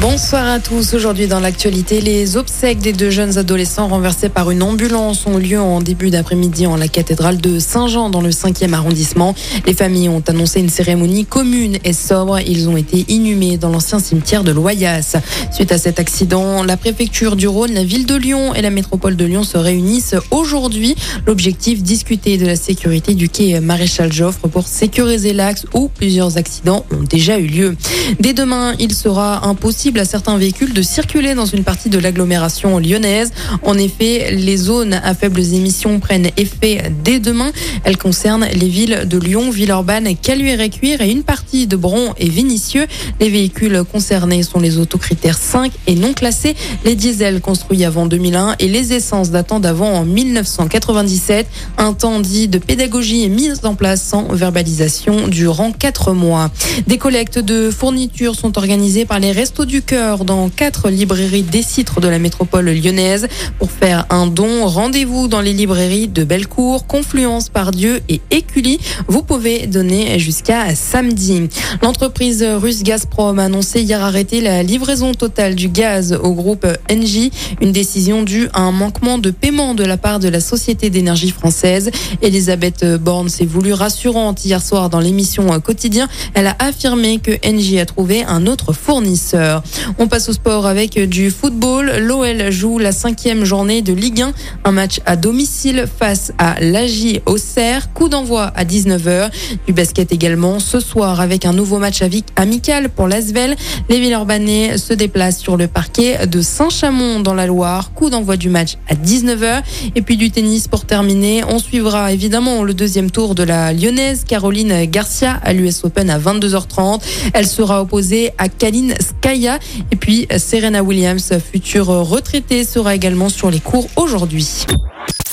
Bonsoir à tous. Aujourd'hui dans l'actualité, les obsèques des deux jeunes adolescents renversés par une ambulance ont lieu en début d'après-midi en la cathédrale de Saint-Jean dans le 5e arrondissement. Les familles ont annoncé une cérémonie commune et sobre. Ils ont été inhumés dans l'ancien cimetière de Loyasse. Suite à cet accident, la préfecture du Rhône, la ville de Lyon et la métropole de Lyon se réunissent aujourd'hui. L'objectif, discuter de la sécurité du quai Maréchal Joffre pour sécuriser l'axe où plusieurs accidents ont déjà eu lieu. Dès demain, il sera impossible à certains véhicules de circuler dans une partie de l'agglomération lyonnaise. En effet, les zones à faibles émissions prennent effet dès demain. Elles concernent les villes de Lyon, Villeurbanne, Caluire-et-Cuire et une partie de Bron et Vénissieux. Les véhicules concernés sont les autocritères 5 et non classés, les diesels construits avant 2001 et les essences datant d'avant en 1997. Un temps dit de pédagogie est mis en place sans verbalisation durant 4 mois. Des collectes de fournitures sont organisées par les restos du cœur dans quatre librairies des citres de la métropole lyonnaise. Pour faire un don, rendez-vous dans les librairies de Bellecour, Confluence, Pardieu et Écully. Vous pouvez donner jusqu'à samedi. L'entreprise russe Gazprom a annoncé hier arrêter la livraison totale du gaz au groupe Engie, une décision due à un manquement de paiement de la part de la Société d'énergie française. Elisabeth Borne s'est voulue rassurante hier soir dans l'émission Quotidien. Elle a affirmé que Engie a trouvé un autre fournisseur. On passe au sport avec du football. L'OL joue la cinquième journée de Ligue 1. Un match à domicile face à l'AJ Auxerre. Coup d'envoi à 19h. Du basket également ce soir avec un nouveau match amical pour l'Asvel. Les Villeurbanais se déplacent sur le parquet de Saint-Chamond dans la Loire. Coup d'envoi du match à 19h. Et puis du tennis pour terminer. On suivra évidemment le deuxième tour de la Lyonnaise Caroline Garcia à l'US Open à 22h30. Elle sera opposée à Kaline Skaya. Et puis Serena Williams, future retraitée, sera également sur les cours aujourd'hui.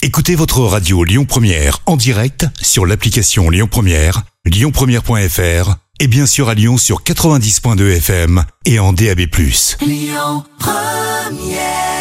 Écoutez votre radio Lyon Première en direct sur l'application Lyon Première, lyonpremière.fr et bien sûr à Lyon sur 90.2 FM et en DAB+. Lyon Première